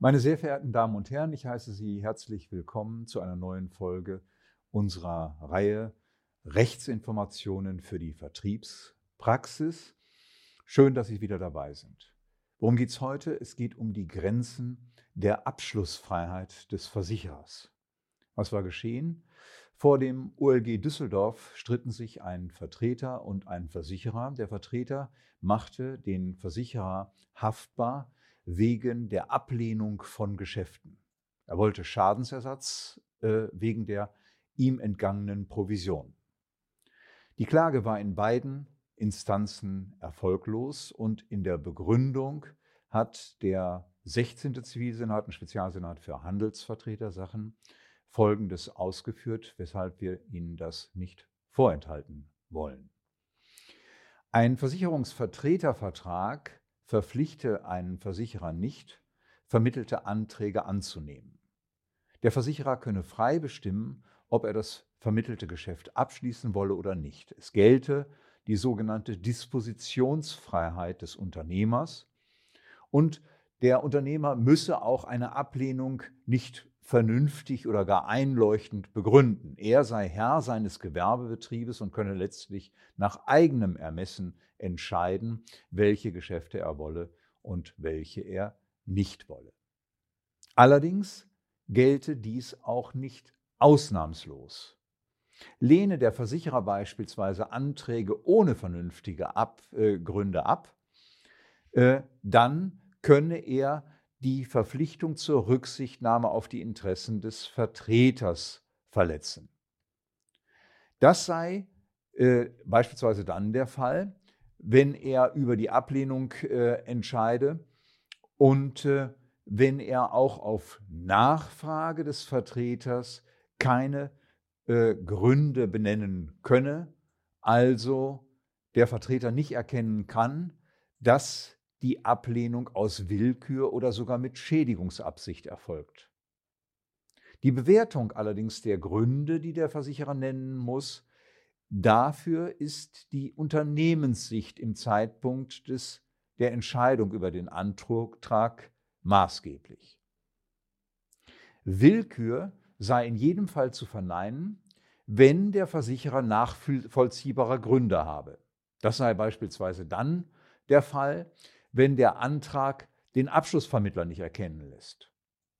Meine sehr verehrten Damen und Herren, ich heiße Sie herzlich willkommen zu einer neuen Folge unserer Reihe Rechtsinformationen für die Vertriebspraxis. Schön, dass Sie wieder dabei sind. Worum geht es heute? Es geht um die Grenzen der Abschlussfreiheit des Versicherers. Was war geschehen? Vor dem OLG Düsseldorf stritten sich ein Vertreter und ein Versicherer. Der Vertreter machte den Versicherer haftbar wegen der Ablehnung von Geschäften. Er wollte Schadensersatz äh, wegen der ihm entgangenen Provision. Die Klage war in beiden Instanzen erfolglos und in der Begründung hat der 16. Zivilsenat, ein Spezialsenat für Handelsvertretersachen, Folgendes ausgeführt, weshalb wir Ihnen das nicht vorenthalten wollen. Ein Versicherungsvertretervertrag verpflichte einen Versicherer nicht, vermittelte Anträge anzunehmen. Der Versicherer könne frei bestimmen, ob er das vermittelte Geschäft abschließen wolle oder nicht. Es gelte die sogenannte Dispositionsfreiheit des Unternehmers und der Unternehmer müsse auch eine Ablehnung nicht vernünftig oder gar einleuchtend begründen. Er sei Herr seines Gewerbebetriebes und könne letztlich nach eigenem Ermessen entscheiden, welche Geschäfte er wolle und welche er nicht wolle. Allerdings gelte dies auch nicht ausnahmslos. Lehne der Versicherer beispielsweise Anträge ohne vernünftige ab, äh, Gründe ab, äh, dann könne er die Verpflichtung zur Rücksichtnahme auf die Interessen des Vertreters verletzen. Das sei äh, beispielsweise dann der Fall, wenn er über die Ablehnung äh, entscheide und äh, wenn er auch auf Nachfrage des Vertreters keine äh, Gründe benennen könne, also der Vertreter nicht erkennen kann, dass die Ablehnung aus Willkür oder sogar mit Schädigungsabsicht erfolgt. Die Bewertung allerdings der Gründe, die der Versicherer nennen muss, dafür ist die Unternehmenssicht im Zeitpunkt des, der Entscheidung über den Antrag maßgeblich. Willkür sei in jedem Fall zu verneinen, wenn der Versicherer nachvollziehbare Gründe habe. Das sei beispielsweise dann der Fall, wenn der Antrag den Abschlussvermittler nicht erkennen lässt,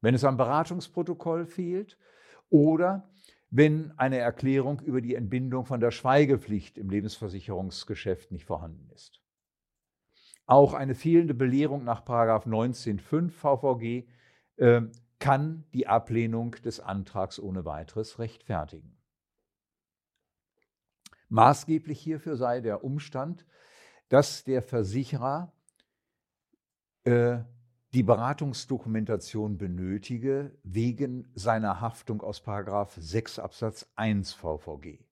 wenn es am Beratungsprotokoll fehlt oder wenn eine Erklärung über die Entbindung von der Schweigepflicht im Lebensversicherungsgeschäft nicht vorhanden ist. Auch eine fehlende Belehrung nach 19.5 VVG äh, kann die Ablehnung des Antrags ohne weiteres rechtfertigen. Maßgeblich hierfür sei der Umstand, dass der Versicherer äh, die Beratungsdokumentation benötige wegen seiner Haftung aus 6 Absatz 1 VVG.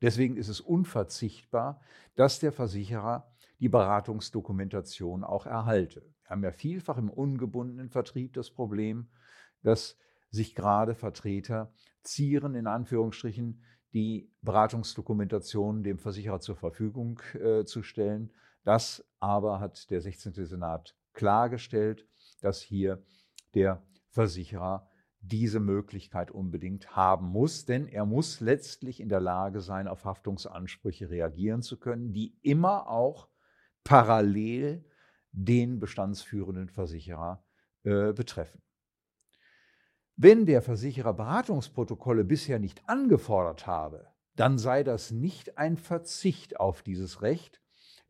Deswegen ist es unverzichtbar, dass der Versicherer die Beratungsdokumentation auch erhalte. Wir haben ja vielfach im ungebundenen Vertrieb das Problem, dass sich gerade Vertreter zieren, in Anführungsstrichen, die Beratungsdokumentation dem Versicherer zur Verfügung äh, zu stellen. Das aber hat der 16. Senat klargestellt, dass hier der Versicherer diese Möglichkeit unbedingt haben muss, denn er muss letztlich in der Lage sein, auf Haftungsansprüche reagieren zu können, die immer auch parallel den bestandsführenden Versicherer äh, betreffen. Wenn der Versicherer Beratungsprotokolle bisher nicht angefordert habe, dann sei das nicht ein Verzicht auf dieses Recht,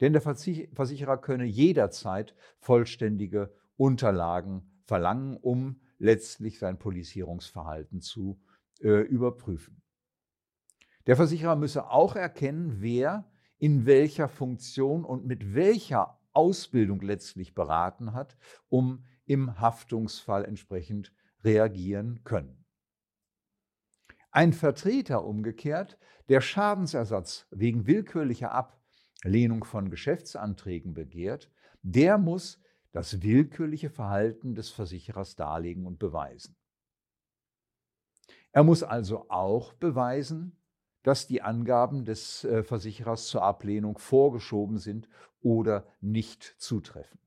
denn der Versicherer könne jederzeit vollständige Unterlagen verlangen, um letztlich sein Polisierungsverhalten zu äh, überprüfen. Der Versicherer müsse auch erkennen, wer in welcher Funktion und mit welcher Ausbildung letztlich beraten hat, um im Haftungsfall entsprechend reagieren können. Ein Vertreter umgekehrt, der Schadensersatz wegen willkürlicher Ab- Lehnung von Geschäftsanträgen begehrt, der muss das willkürliche Verhalten des Versicherers darlegen und beweisen. Er muss also auch beweisen, dass die Angaben des äh, Versicherers zur Ablehnung vorgeschoben sind oder nicht zutreffen.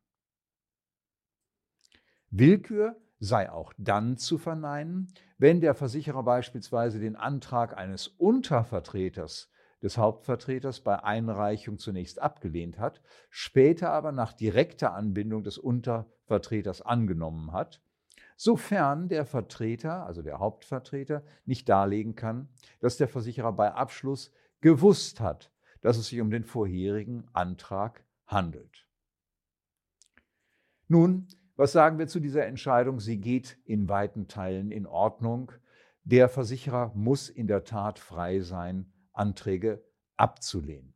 Willkür sei auch dann zu verneinen, wenn der Versicherer beispielsweise den Antrag eines Untervertreters des Hauptvertreters bei Einreichung zunächst abgelehnt hat, später aber nach direkter Anbindung des Untervertreters angenommen hat, sofern der Vertreter, also der Hauptvertreter, nicht darlegen kann, dass der Versicherer bei Abschluss gewusst hat, dass es sich um den vorherigen Antrag handelt. Nun, was sagen wir zu dieser Entscheidung? Sie geht in weiten Teilen in Ordnung. Der Versicherer muss in der Tat frei sein, Anträge abzulehnen.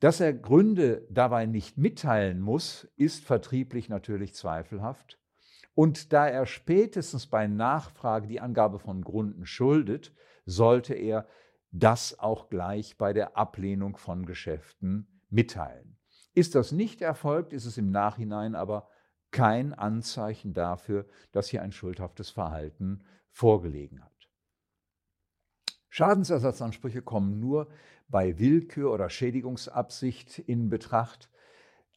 Dass er Gründe dabei nicht mitteilen muss, ist vertrieblich natürlich zweifelhaft. Und da er spätestens bei Nachfrage die Angabe von Gründen schuldet, sollte er das auch gleich bei der Ablehnung von Geschäften mitteilen. Ist das nicht erfolgt, ist es im Nachhinein aber kein Anzeichen dafür, dass hier ein schuldhaftes Verhalten vorgelegen hat. Schadensersatzansprüche kommen nur bei Willkür oder Schädigungsabsicht in Betracht.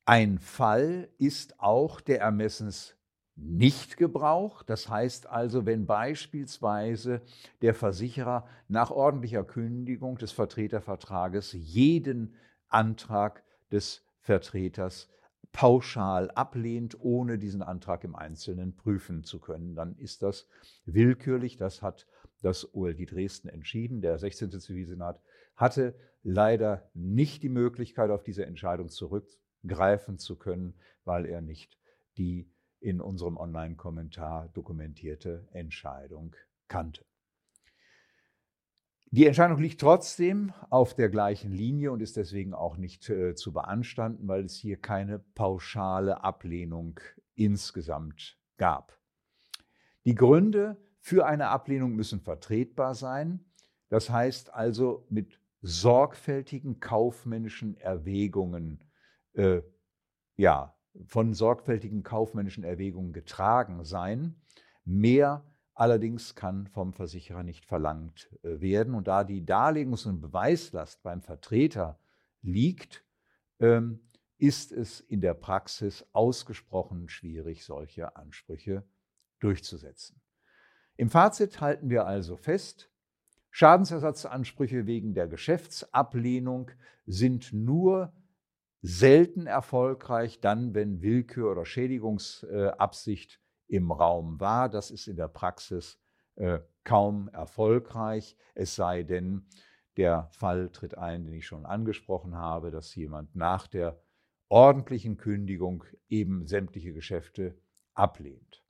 Ein Fall ist auch der Ermessensnichtgebrauch. Das heißt also, wenn beispielsweise der Versicherer nach ordentlicher Kündigung des Vertretervertrages jeden Antrag des Vertreters pauschal ablehnt, ohne diesen Antrag im Einzelnen prüfen zu können, dann ist das willkürlich. Das hat das OLG Dresden entschieden. Der 16. Zivilsenat hatte leider nicht die Möglichkeit, auf diese Entscheidung zurückgreifen zu können, weil er nicht die in unserem Online-Kommentar dokumentierte Entscheidung kannte. Die Entscheidung liegt trotzdem auf der gleichen Linie und ist deswegen auch nicht äh, zu beanstanden, weil es hier keine pauschale Ablehnung insgesamt gab. Die Gründe für eine Ablehnung müssen vertretbar sein. Das heißt also mit sorgfältigen kaufmännischen Erwägungen, äh, ja, von sorgfältigen kaufmännischen Erwägungen getragen sein. Mehr allerdings kann vom Versicherer nicht verlangt äh, werden. Und da die Darlegungs- und Beweislast beim Vertreter liegt, ähm, ist es in der Praxis ausgesprochen schwierig, solche Ansprüche durchzusetzen. Im Fazit halten wir also fest, Schadensersatzansprüche wegen der Geschäftsablehnung sind nur selten erfolgreich, dann, wenn Willkür oder Schädigungsabsicht im Raum war. Das ist in der Praxis äh, kaum erfolgreich, es sei denn, der Fall tritt ein, den ich schon angesprochen habe, dass jemand nach der ordentlichen Kündigung eben sämtliche Geschäfte ablehnt.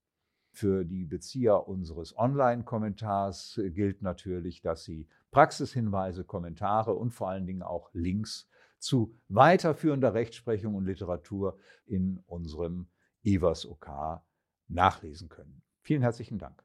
Für die Bezieher unseres Online-Kommentars gilt natürlich, dass Sie Praxishinweise, Kommentare und vor allen Dingen auch Links zu weiterführender Rechtsprechung und Literatur in unserem IWAS OK nachlesen können. Vielen herzlichen Dank.